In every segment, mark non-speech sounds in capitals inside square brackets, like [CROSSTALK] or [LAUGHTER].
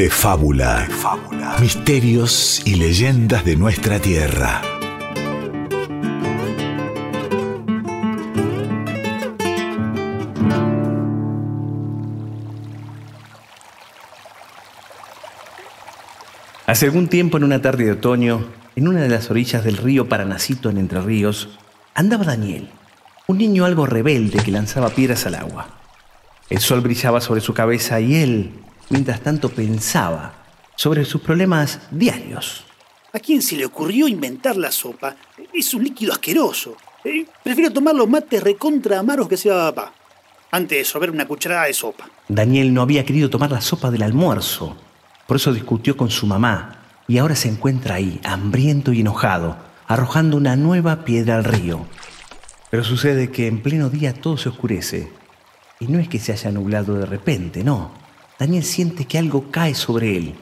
de fábula. Misterios y leyendas de nuestra tierra. Hace algún tiempo, en una tarde de otoño, en una de las orillas del río Paranacito en Entre Ríos, andaba Daniel, un niño algo rebelde que lanzaba piedras al agua. El sol brillaba sobre su cabeza y él, mientras tanto, pensaba sobre sus problemas diarios. ¿A quién se le ocurrió inventar la sopa? Es un líquido asqueroso. Eh, prefiero tomar los mates recontra amaros que hacía papá. Antes de sorber una cucharada de sopa. Daniel no había querido tomar la sopa del almuerzo. Por eso discutió con su mamá y ahora se encuentra ahí, hambriento y enojado, arrojando una nueva piedra al río. Pero sucede que en pleno día todo se oscurece. Y no es que se haya nublado de repente, no. Daniel siente que algo cae sobre él,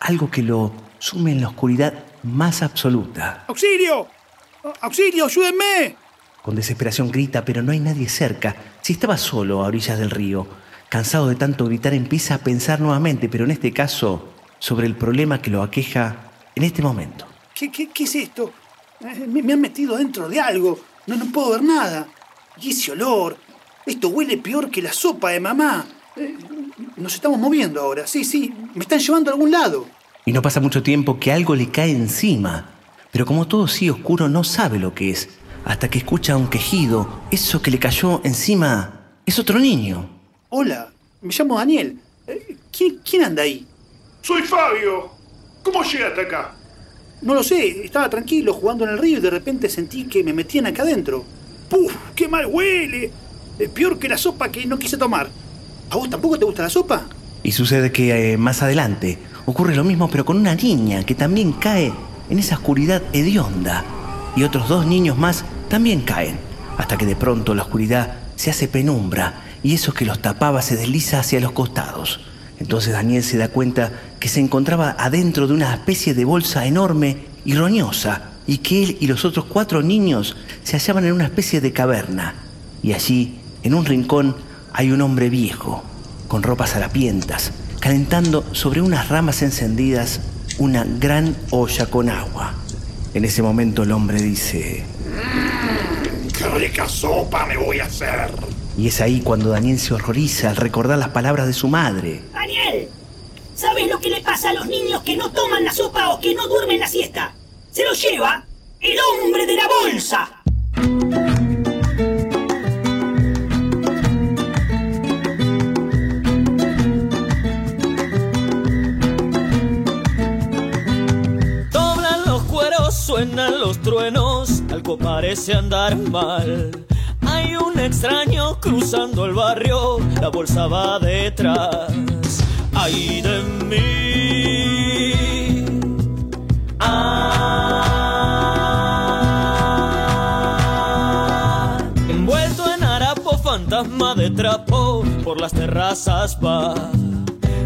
algo que lo sume en la oscuridad más absoluta. ¡Auxilio! ¡Auxilio, ayúdenme! Con desesperación grita, pero no hay nadie cerca. Si estaba solo a orillas del río, cansado de tanto gritar, empieza a pensar nuevamente, pero en este caso, sobre el problema que lo aqueja en este momento. ¿Qué, qué, qué es esto? Eh, Me, me han metido dentro de algo. No, no puedo ver nada. Y ese olor. Esto huele peor que la sopa de mamá. Eh, Nos estamos moviendo ahora. Sí, sí. Me están llevando a algún lado. Y no pasa mucho tiempo que algo le cae encima. Pero como todo sigue oscuro, no sabe lo que es. Hasta que escucha un quejido. Eso que le cayó encima es otro niño. Hola, me llamo Daniel. Eh, ¿Quién, quién anda ahí? Soy Fabio. ¿Cómo llegaste acá? No lo sé. Estaba tranquilo jugando en el río y de repente sentí que me metían acá adentro. ¡Puf! ¡Qué mal huele! Es peor que la sopa que no quise tomar. ¿A vos tampoco te gusta la sopa? Y sucede que eh, más adelante ocurre lo mismo, pero con una niña que también cae en esa oscuridad hedionda. Y otros dos niños más también caen, hasta que de pronto la oscuridad se hace penumbra y eso que los tapaba se desliza hacia los costados. Entonces Daniel se da cuenta que se encontraba adentro de una especie de bolsa enorme y roñosa, y que él y los otros cuatro niños se hallaban en una especie de caverna. Y allí, en un rincón, hay un hombre viejo, con ropas harapientas, calentando sobre unas ramas encendidas una gran olla con agua. En ese momento el hombre dice, ¡Qué rica sopa me voy a hacer! y es ahí cuando Daniel se horroriza al recordar las palabras de su madre. Daniel, ¿sabes lo que le pasa a los niños que no toman la sopa o que no duermen la siesta? Se lo lleva el hombre de la bolsa. Parece andar mal. Hay un extraño cruzando el barrio, la bolsa va detrás. Ay de mí. Ah. Envuelto en harapo, fantasma de trapo, por las terrazas va.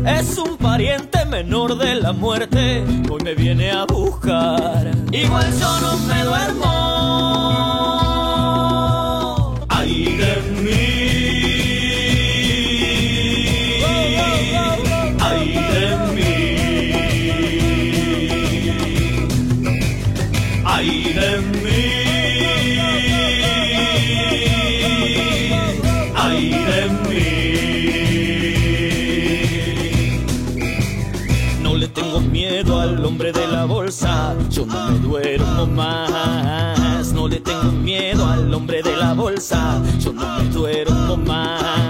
Es un pariente menor de la muerte, hoy me viene a buscar. Igual yo no me duermo. Ay bolsa, yo no me duermo más. No le tengo miedo al hombre de la bolsa, yo no me duermo más.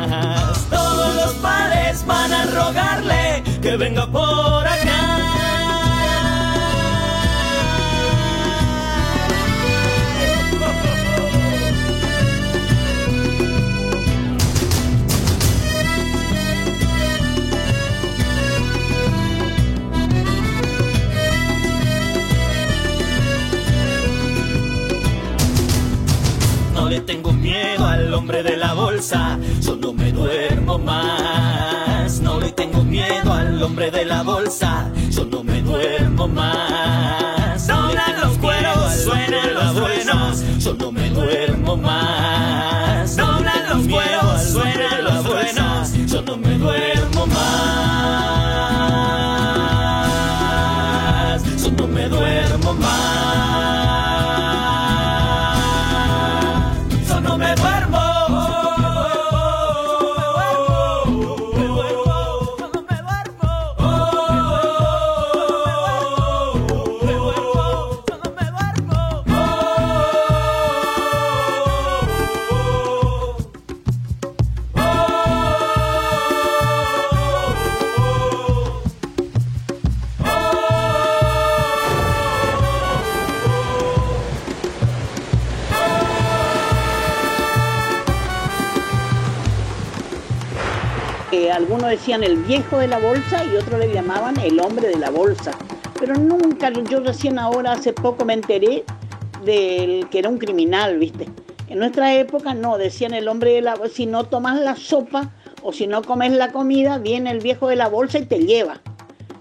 Bolsa, yo no me duermo más. No le tengo miedo al hombre de la bolsa, yo no me duermo más. Doblan los cueros, suenan los truenos, yo no me duermo más. Decían el viejo de la bolsa y otros le llamaban el hombre de la bolsa. Pero nunca, yo recién ahora, hace poco me enteré del que era un criminal, ¿viste? En nuestra época no, decían el hombre de la bolsa, si no tomas la sopa o si no comes la comida, viene el viejo de la bolsa y te lleva.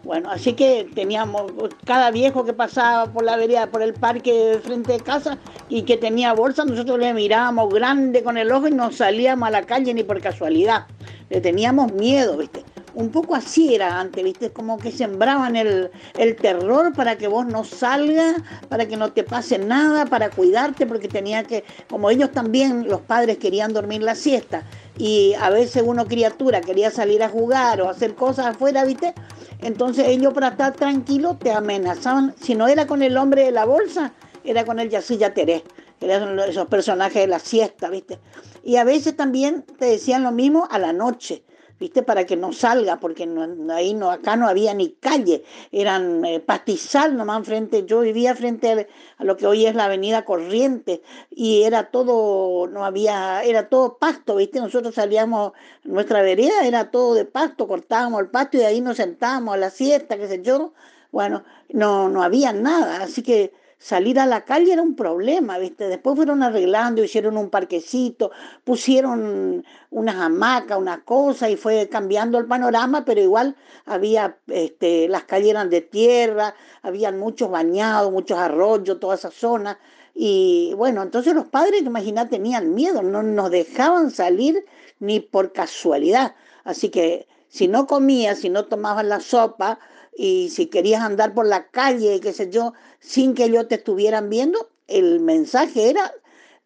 Bueno, así que teníamos cada viejo que pasaba por la vereda, por el parque de frente de casa y que tenía bolsa, nosotros le mirábamos grande con el ojo y no salíamos a la calle ni por casualidad. Le teníamos miedo, ¿viste? Un poco así era antes, ¿viste? Como que sembraban el, el terror para que vos no salgas, para que no te pase nada, para cuidarte, porque tenía que, como ellos también, los padres querían dormir la siesta y a veces uno criatura quería salir a jugar o hacer cosas afuera, ¿viste? Entonces ellos para estar tranquilos te amenazaban, si no era con el hombre de la bolsa, era con el Yacilla Teré, esos personajes de la siesta, ¿viste? Y a veces también te decían lo mismo a la noche, ¿viste? Para que no salga, porque no, ahí no, acá no había ni calle, eran eh, pastizal nomás frente, yo vivía frente a, lo que hoy es la avenida Corriente, y era todo, no había, era todo pasto, ¿viste? Nosotros salíamos, nuestra vereda era todo de pasto, cortábamos el pasto y ahí nos sentábamos a la siesta, qué sé yo, bueno, no, no había nada, así que salir a la calle era un problema, ¿viste? Después fueron arreglando, hicieron un parquecito, pusieron unas hamacas, una cosa y fue cambiando el panorama, pero igual había, este, las calles eran de tierra, habían muchos bañados, muchos arroyos, toda esa zona. Y bueno, entonces los padres, imagínate, tenían miedo, no nos dejaban salir ni por casualidad. Así que si no comías, si no tomabas la sopa, y si querías andar por la calle, qué sé yo, sin que ellos te estuvieran viendo, el mensaje era,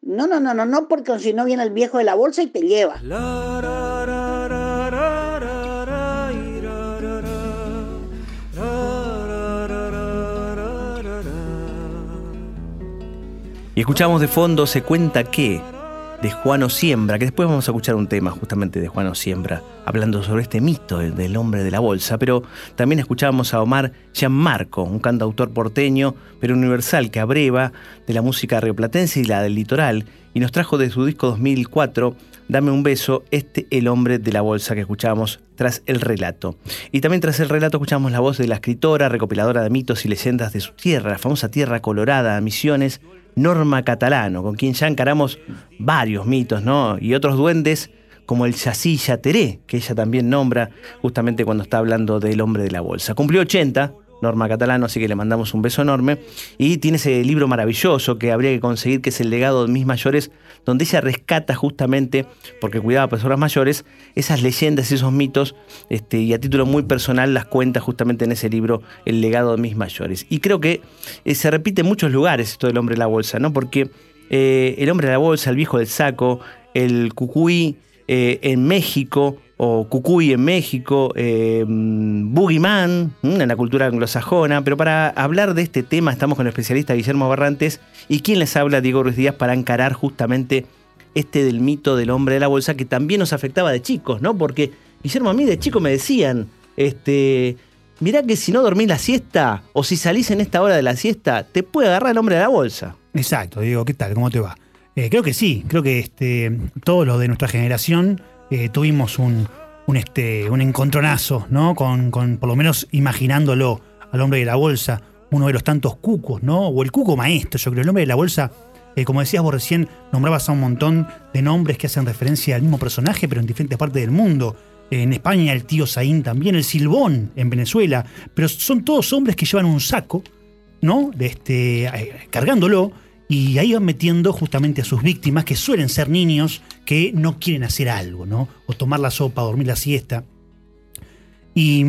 no, no, no, no, no, porque si no viene el viejo de la bolsa y te lleva. Y escuchamos de fondo Se cuenta que de Juano Siembra, que después vamos a escuchar un tema justamente de Juano Siembra, hablando sobre este mito del hombre de la bolsa, pero también escuchábamos a Omar Gianmarco, un cantautor porteño, pero universal, que abreva de la música rioplatense y la del litoral, y nos trajo de su disco 2004, Dame un beso, este el hombre de la bolsa que escuchábamos tras el relato. Y también tras el relato escuchamos la voz de la escritora, recopiladora de mitos y leyendas de su tierra, la famosa Tierra Colorada, Misiones, Norma Catalano, con quien ya encaramos varios mitos, ¿no? Y otros duendes como el Yacilla Teré, que ella también nombra justamente cuando está hablando del hombre de la bolsa. Cumplió 80, Norma Catalano, así que le mandamos un beso enorme. Y tiene ese libro maravilloso que habría que conseguir, que es El legado de mis mayores, donde ella rescata justamente, porque cuidaba a personas mayores, esas leyendas, esos mitos, este, y a título muy personal las cuenta justamente en ese libro, El legado de mis mayores. Y creo que eh, se repite en muchos lugares esto del hombre de la bolsa, ¿no? Porque eh, el hombre de la bolsa, el viejo del saco, el cucuy eh, en México, o Cucuy en México, eh, Boogeyman en la cultura anglosajona. Pero para hablar de este tema estamos con el especialista Guillermo Barrantes y quien les habla, Diego Ruiz Díaz, para encarar justamente este del mito del hombre de la bolsa que también nos afectaba de chicos, ¿no? Porque, Guillermo, a mí de chico me decían, este, mirá que si no dormís la siesta o si salís en esta hora de la siesta, te puede agarrar el hombre de la bolsa. Exacto, Diego, ¿qué tal? ¿Cómo te va? Eh, creo que sí, creo que este, todos los de nuestra generación eh, tuvimos un, un, este, un encontronazo, ¿no? Con, con, por lo menos imaginándolo al hombre de la bolsa, uno de los tantos cucos, ¿no? O el cuco maestro, yo creo. El hombre de la bolsa, eh, como decías vos recién, nombrabas a un montón de nombres que hacen referencia al mismo personaje, pero en diferentes partes del mundo. En España el tío Saín también, el Silbón en Venezuela, pero son todos hombres que llevan un saco, ¿no? De este, eh, cargándolo, y ahí van metiendo justamente a sus víctimas, que suelen ser niños que no quieren hacer algo, ¿no? O tomar la sopa, dormir la siesta. Y,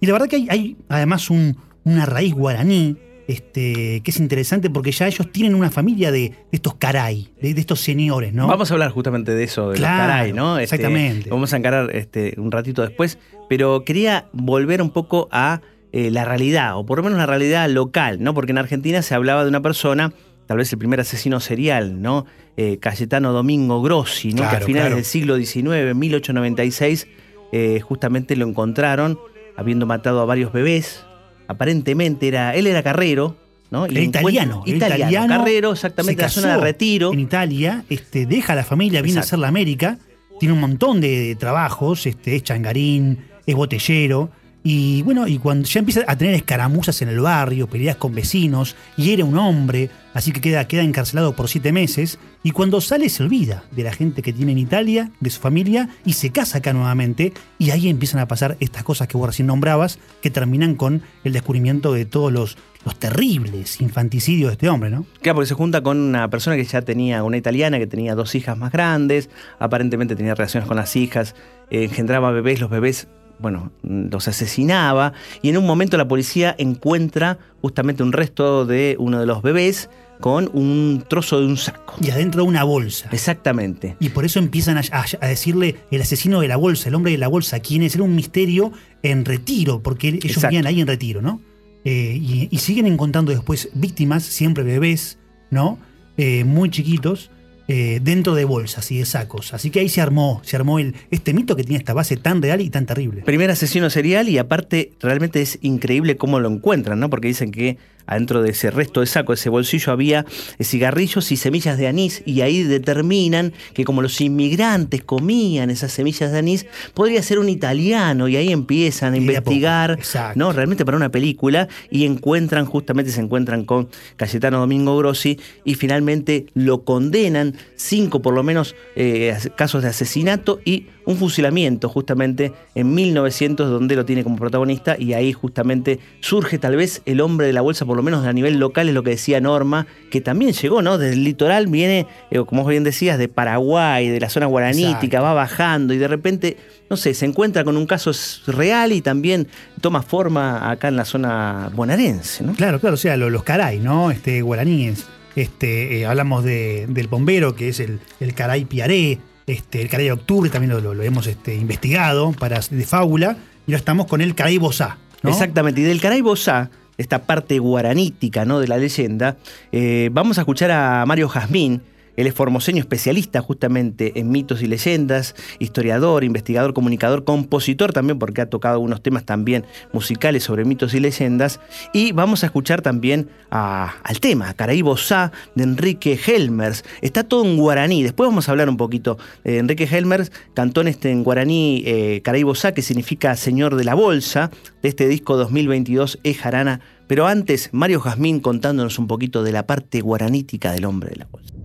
y la verdad que hay, hay además un, una raíz guaraní este, que es interesante porque ya ellos tienen una familia de, de estos caray, de, de estos señores, ¿no? Vamos a hablar justamente de eso, de Claro, los caray, ¿no? Este, exactamente. Vamos a encarar este, un ratito después, pero quería volver un poco a eh, la realidad, o por lo menos la realidad local, ¿no? Porque en Argentina se hablaba de una persona, tal vez el primer asesino serial, ¿no? Eh, Cayetano Domingo Grossi, ¿no? que a finales claro. del siglo XIX, en 1896, eh, justamente lo encontraron habiendo matado a varios bebés. Aparentemente era, él era carrero, ¿no? Era italiano, italiano, carrero, exactamente, se la zona de retiro. En Italia, este, deja a la familia, viene Exacto. a hacer la América, tiene un montón de trabajos, este, es changarín, es botellero. Y bueno, y cuando ya empieza a tener escaramuzas en el barrio, peleas con vecinos, y era un hombre, así que queda, queda encarcelado por siete meses. Y cuando sale se olvida de la gente que tiene en Italia, de su familia, y se casa acá nuevamente. Y ahí empiezan a pasar estas cosas que vos recién nombrabas, que terminan con el descubrimiento de todos los, los terribles infanticidios de este hombre, ¿no? Claro, porque se junta con una persona que ya tenía, una italiana que tenía dos hijas más grandes, aparentemente tenía relaciones con las hijas, eh, engendraba bebés, los bebés, bueno, los asesinaba, y en un momento la policía encuentra justamente un resto de uno de los bebés con un trozo de un saco. Y adentro de una bolsa. Exactamente. Y por eso empiezan a, a- a decirle el asesino de la bolsa, el hombre de la bolsa, quién es. Era un misterio en retiro, porque ellos Exacto. vivían ahí en retiro, ¿no? Eh, y, y siguen encontrando después víctimas, siempre bebés, ¿no? Eh, muy chiquitos, eh, dentro de bolsas y de sacos. Así que ahí se armó, se armó el, este mito que tiene esta base tan real y tan terrible. Primer asesino serial y aparte realmente es increíble cómo lo encuentran, ¿no? Porque dicen que adentro de ese resto de saco, ese bolsillo, había eh, cigarrillos y semillas de anís y ahí determinan que como los inmigrantes comían esas semillas de anís, podría ser un italiano y ahí empiezan a Y de a poco, investigar. ¿no? Realmente para una película y encuentran, justamente se encuentran con Cayetano Domingo Grossi y finalmente lo condenan, cinco por lo menos eh, casos de asesinato y un fusilamiento justamente en 1900 donde lo tiene como protagonista y ahí justamente surge tal vez el hombre de la bolsa por lo menos a nivel local es lo que decía Norma que también llegó no desde el litoral viene eh, como bien decías de Paraguay de la zona guaranítica Exacto. va bajando y de repente no sé se encuentra con un caso real y también toma forma acá en la zona bonaerense no Claro, claro, o sea, lo- los caray, ¿no? Este, guaraníes. Este, eh, hablamos de- del bombero, que es el, el caray piaré, este, el caray de octubre, también lo, hemos este, investigado para de fábula, y ahora estamos con el caray bozá, ¿no? Exactamente, y del Caray Bozá, esta parte guaranítica ¿no? de la leyenda, eh, vamos a escuchar a Mario Jazmín. Él es formoseño especialista justamente en mitos y leyendas, historiador, investigador, comunicador, compositor también, porque ha tocado algunos temas también musicales sobre mitos y leyendas. Y vamos a escuchar también al tema, Caraí Bozá, de Enrique Helmers. Está todo en guaraní. Después vamos a hablar un poquito. de Enrique Helmers cantó en este en guaraní eh, Caraí Bozá, que significa Señor de la Bolsa, de este disco 2022 E Jarana. Pero antes, Mario Jazmín contándonos un poquito de la parte guaranítica del hombre de la bolsa.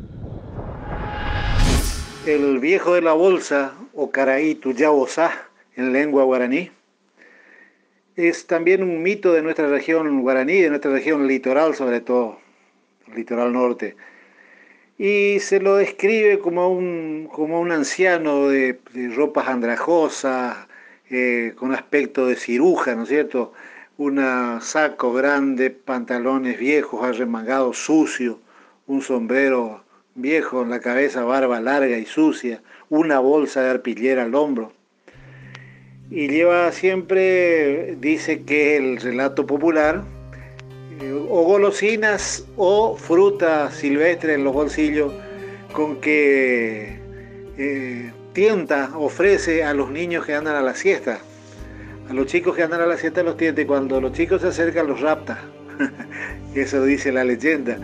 El viejo de la bolsa, o caraí tuyabosá en lengua guaraní, es también un mito de nuestra región guaraní, de nuestra región litoral sobre todo, litoral norte. Y se lo describe como un, como un anciano de, ropas andrajosas, eh, con aspecto de ciruja, ¿no es cierto? Un saco grande, pantalones viejos, arremangados, sucios, un sombrero viejo en la cabeza, barba larga y sucia, una bolsa de arpillera al hombro. Y lleva siempre, dice que el relato popular, eh, o golosinas o fruta silvestre en los bolsillos con que eh, tienta, ofrece a los niños que andan a la siesta. A los chicos que andan a la siesta los tienta y cuando los chicos se acercan los rapta. [LAUGHS] Eso dice la leyenda.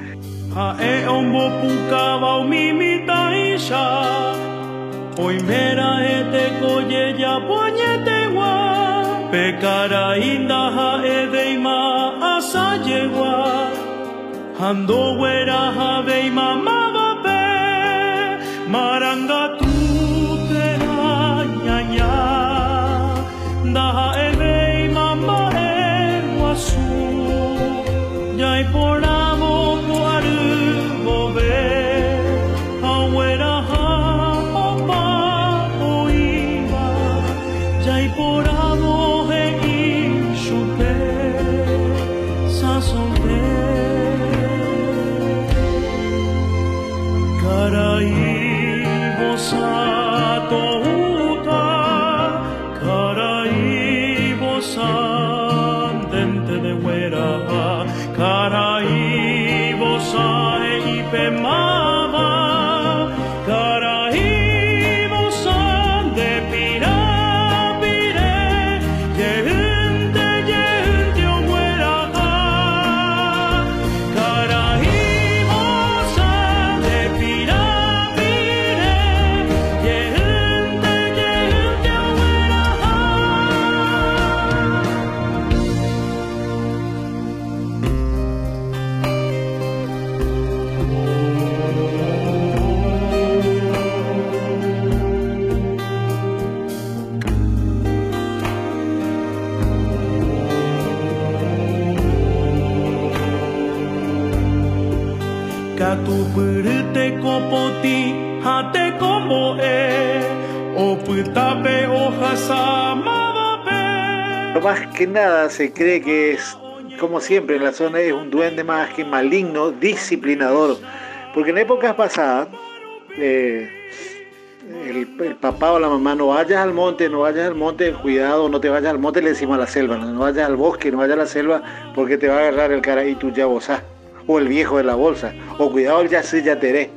Hae ombopuka baumimitaisha ya ete koyeya pe Pekara inda hae deima asa yegua Hando ma habeima mavape Marangat Maraí, vos ator. Más que nada se cree que es, como siempre en la zona, es un duende más que maligno, disciplinador. Porque en épocas pasadas, eh, el, papá o la mamá, no vayas al monte, no vayas al monte, cuidado, no te vayas al monte, le decimos a la selva, no, vayas al bosque, no vayas a la selva, porque te va a agarrar el cara y tu yabosá, o el viejo de la bolsa, o cuidado el yasí yateré.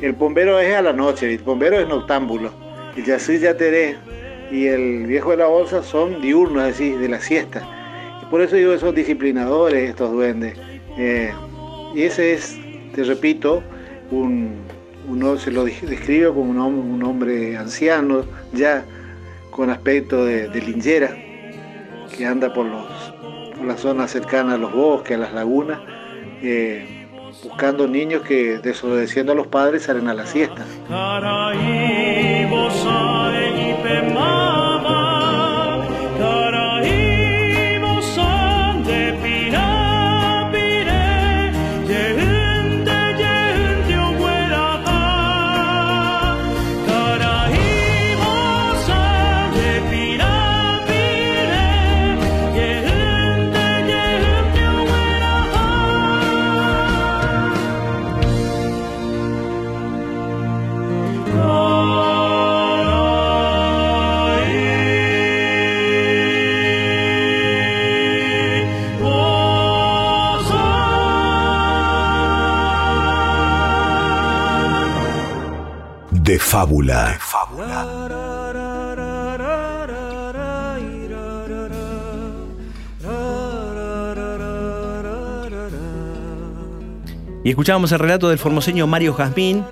El bombero es a la noche, el bombero es noctámbulo, el yasí yateré y el viejo de la bolsa son diurnos, es decir, de la siesta. Y por eso digo, esos disciplinadores, estos duendes. Eh, y ese es, te repito, un, uno se lo describe como un, hombre anciano, ya con aspecto de, lingera, que anda por, los, por las zonas cercanas a los bosques, a las lagunas, eh, buscando niños que desobedeciendo a los padres salen a la siesta. De fábula. Y escuchábamos el relato del formoseño Mario Jazmín.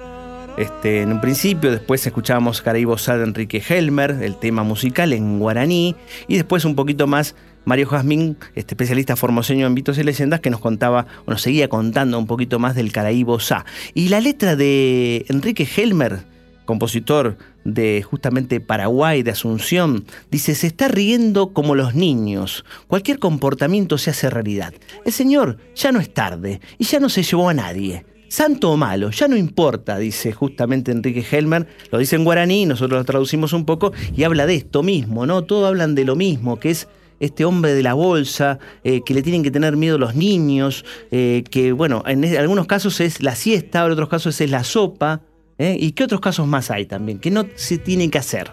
Este, en un principio, después escuchábamos Caraíbo de Enrique Helmer, el tema musical en guaraní, y después un poquito más Mario Jazmín, este especialista formoseño en mitos y leyendas, que nos contaba, o nos seguía contando un poquito más del Caraíbo Sá. Y la letra de Enrique Helmer, compositor de justamente Paraguay, de Asunción, dice, se está riendo como los niños, cualquier comportamiento se hace realidad. El Señor ya no es tarde y ya no se llevó a nadie. Santo o malo, ya no importa, dice justamente Enrique Helmer, lo dice en guaraní, nosotros lo traducimos un poco, y habla de esto mismo, ¿no? Todos hablan de lo mismo, que es este hombre de la bolsa, eh, que le tienen que tener miedo los niños, eh, que bueno, en algunos casos es la siesta, en otros casos es la sopa, ¿eh? ¿Y qué otros casos más hay también? que no se tiene que hacer?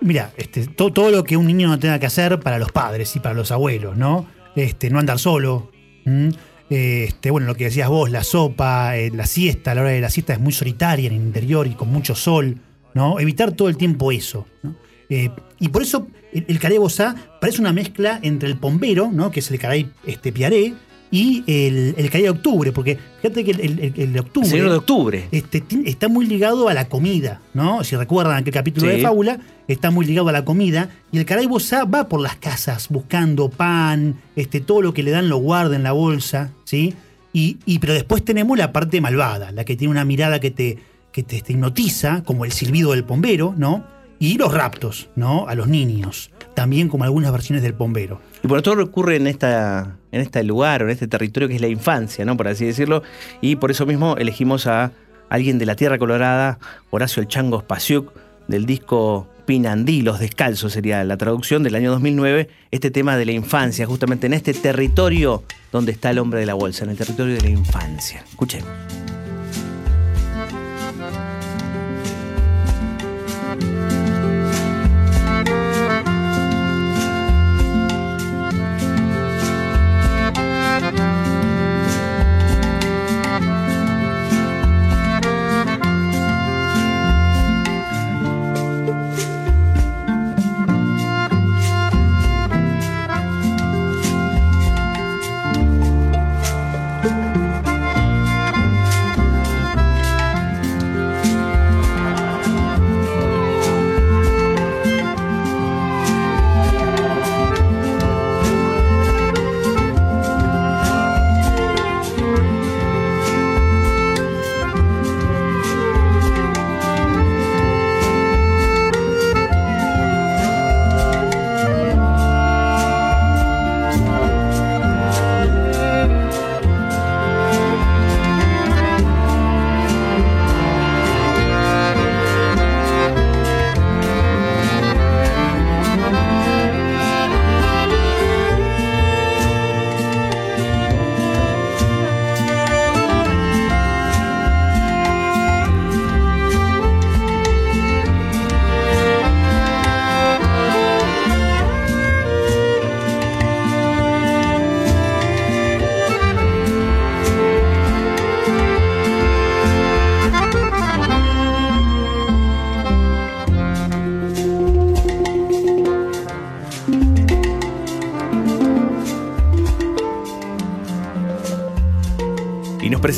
Mira, este, todo, lo que un niño no tenga que hacer para los padres y para los abuelos, ¿no? Este, no andar solo. Este, bueno, lo que decías vos, la sopa, eh, la siesta, a la hora de la siesta es muy solitaria en el interior y con mucho sol, ¿no? Evitar todo el tiempo eso. Eh, y por eso el, el carey parece una mezcla entre el pombero, ¿no? que es el caray este, piaré, y el, el de octubre, porque fíjate que el, de octubre. de octubre. Este, está muy ligado a la comida, ¿no? Si recuerdan aquel capítulo de Fábula, está muy ligado a la comida. Y el caray va por las casas buscando pan, este, todo lo que le dan lo guarda en la bolsa, ¿sí? Y, y, pero después tenemos la parte malvada, la que tiene una mirada que te, que te, te hipnotiza, como el silbido del bombero, ¿no? y los raptos, ¿no? A los niños, también como algunas versiones del bombero. Y por todo recurre en esta en este lugar o en este territorio que es la infancia, ¿no? Por así decirlo, y por eso mismo elegimos a alguien de la Tierra Colorada, Horacio El Chango Spasiuk, del disco Pinandí, Los Descalzos sería la traducción del año 2009, este tema de la infancia, justamente en este territorio donde está el hombre de la bolsa, en el territorio de la infancia. Escuchemos.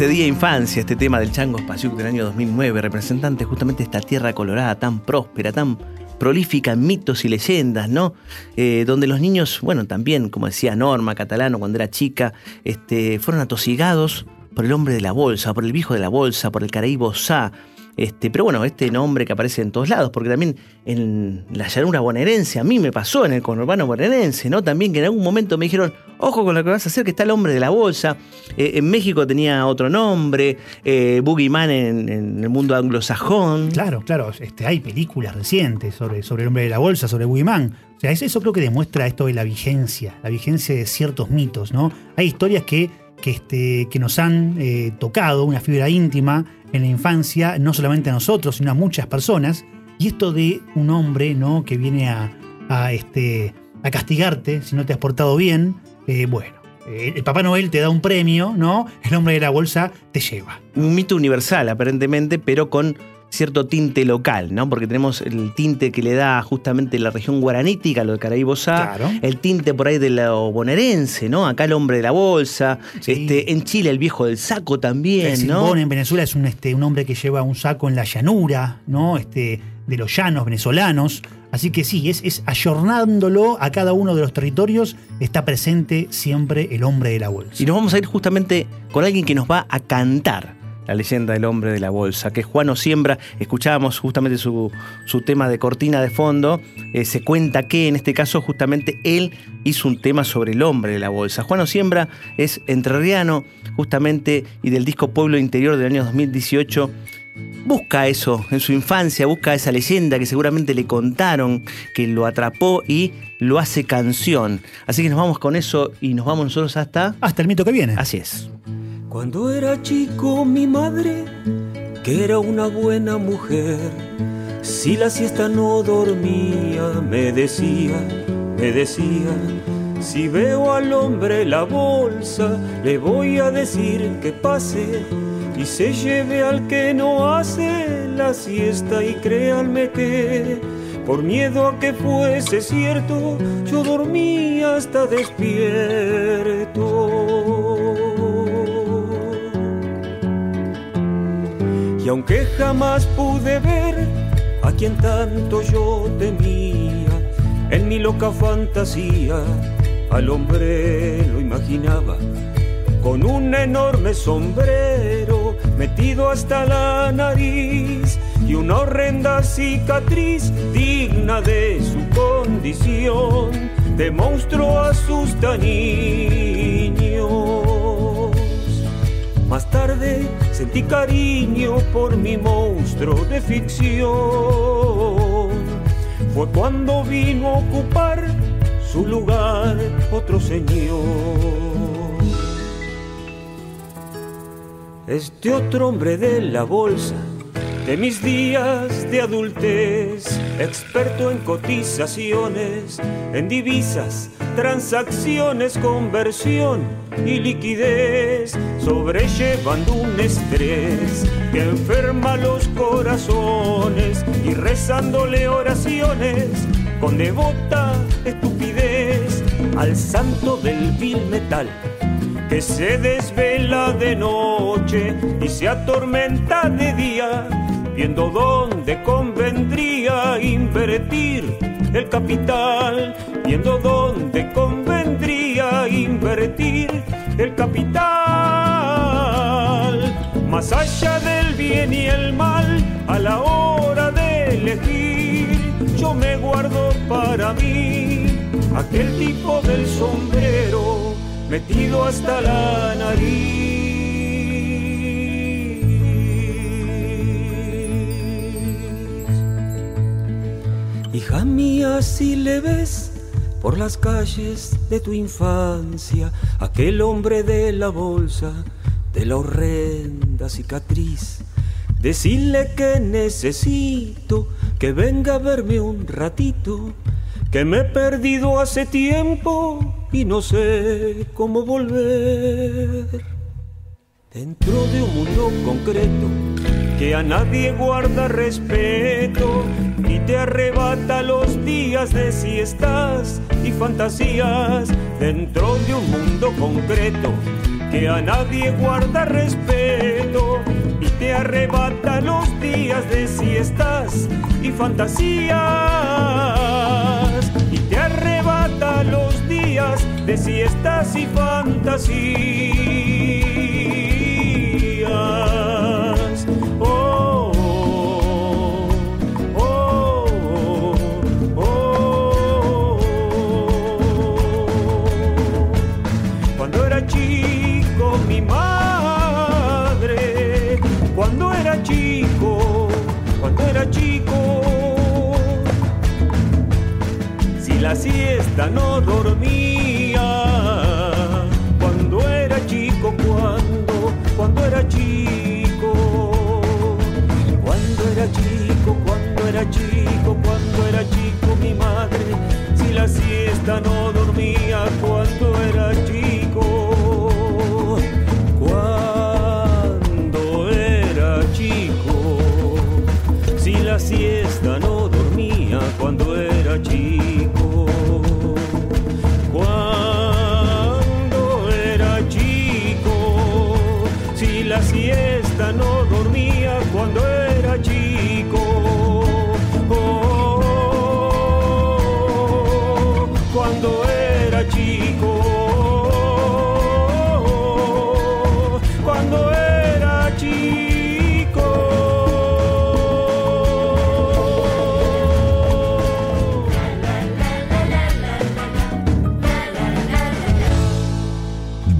Precedía infancia este tema del Chango Spasiuk del año 2009, representante justamente de esta tierra colorada tan próspera, tan prolífica en mitos y leyendas, ¿no? Eh, donde los niños, bueno, también, como decía Norma Catalano cuando era chica, este, fueron atosigados por el hombre de la bolsa, por el viejo de la bolsa, por el Caraíbo Sá, este, pero bueno, este nombre que aparece en todos lados, porque también en la llanura bonaerense, a mí me pasó en el conurbano bonaerense, ¿no? También que en algún momento me dijeron, ojo con lo que vas a hacer, que está el hombre de la bolsa. Eh, en México tenía otro nombre, eh, Boogeyman en, en, el mundo anglosajón. Claro, claro, este, hay películas recientes sobre, sobre el hombre de la bolsa, sobre Boogeyman. O sea, eso creo que demuestra esto de la vigencia, la vigencia de ciertos mitos, ¿no? Hay historias que, que, este, que nos han eh, tocado, una fibra íntima, en la infancia, no solamente a nosotros, sino a muchas personas. Y esto de un hombre ¿no? que viene a, este, a castigarte si no te has portado bien, eh, bueno, eh, el Papá Noel te da un premio, ¿no? El hombre de la bolsa te lleva. Un mito universal, aparentemente, pero con cierto tinte local, ¿no? Porque tenemos el tinte que le da justamente la región guaranítica, lo de Caraíbosá, Claro. el tinte por ahí de lo bonaerense, ¿no? Acá el hombre de la bolsa, Sí. este, en Chile el viejo del saco también, El ¿no? Silbón en Venezuela es un, este, un hombre que lleva un saco en la llanura, ¿no? Este, de los llanos venezolanos. Así que sí, es, es ayornándolo a cada uno de los territorios, está presente siempre el hombre de la bolsa. Y nos vamos a ir justamente con alguien que nos va a cantar la leyenda del hombre de la bolsa, que es Juano Siembra. Escuchábamos justamente su, su tema de cortina de fondo. Eh, se cuenta que en este caso justamente él hizo un tema sobre el hombre de la bolsa. Juano Siembra es entrerriano justamente y del disco Pueblo Interior del año 2018 busca eso en su infancia, busca esa leyenda que seguramente le contaron, que lo atrapó y lo hace canción. Así que nos vamos con eso y nos vamos nosotros hasta... Hasta el mito que viene. Así es. Cuando era chico mi madre, que era una buena mujer, si la siesta no dormía, me decía, me decía, si veo al hombre la bolsa, le voy a decir que pase y se lleve al que no hace la siesta y créanme que por miedo a que fuese cierto, yo dormía hasta despierto. Aunque jamás pude ver a quien tanto yo temía, en mi loca fantasía al hombre lo imaginaba con un enorme sombrero metido hasta la nariz y una horrenda cicatriz digna de su condición de monstruo asusta. Más tarde sentí cariño por mi monstruo de ficción. Fue cuando vino a ocupar su lugar otro señor. Este otro hombre de la bolsa, de mis días de adultez, experto en cotizaciones, en divisas, transacciones, conversión y liquidez, sobrellevando un estrés que enferma los corazones y rezándole oraciones con devota estupidez al santo del vil metal que se desvela de noche y se atormenta de día, viendo dónde convendría invertir el capital, viendo dónde convendría invertir el capital. Más allá del bien y el mal, a la hora de elegir, yo me guardo para mí aquel tipo del sombrero metido hasta la nariz. Hija mía, si le ves por las calles de tu infancia, aquel hombre de la bolsa, de la horrenda cicatriz, decirle que necesito que venga a verme un ratito, que me he perdido hace tiempo y no sé cómo volver. Dentro de un mundo concreto que a nadie guarda respeto y te arrebata los días de siestas y fantasías. Dentro de un mundo concreto que a nadie guarda respeto y te arrebata los días de siestas y fantasías y te arrebata los días de siestas y fantasías. Chico, si la siesta no dormía, cuando era chico, cuando, cuando era chico, cuando era chico, cuando era chico, cuando era chico mi madre, si la siesta no dormía, cuando era chico,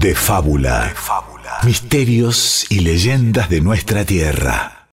De fábula. Misterios y leyendas de nuestra tierra.